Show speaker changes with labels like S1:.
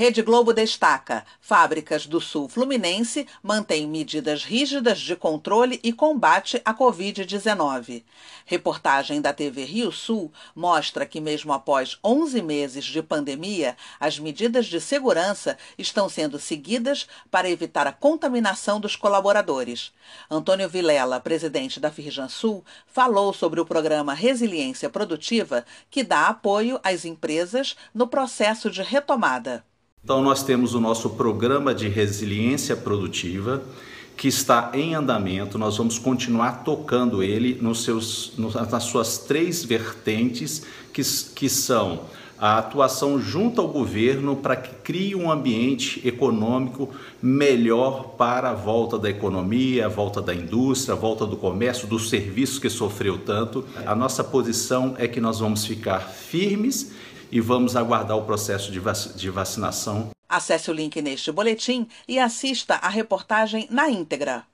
S1: Rede Globo destaca: fábricas do Sul Fluminense mantêm medidas rígidas de controle e combate à Covid-19. Reportagem da TV Rio Sul mostra que, mesmo após 11 meses de pandemia, as medidas de segurança estão sendo seguidas para evitar a contaminação dos colaboradores. Antônio Vilela, presidente da Firjan Sul, falou sobre o programa Resiliência Produtiva, que dá apoio às empresas no processo de retomada.
S2: Então, nós temos o nosso programa de resiliência produtiva que está em andamento. Nós vamos continuar tocando ele nos seus, nas suas três vertentes, que, que são a atuação junto ao governo para que crie um ambiente econômico melhor para a volta da economia, a volta da indústria, a volta do comércio, dos serviços que sofreu tanto. A nossa posição é que nós vamos ficar firmes e vamos aguardar o processo de, vac de vacinação.
S1: Acesse o link neste boletim e assista a reportagem na íntegra.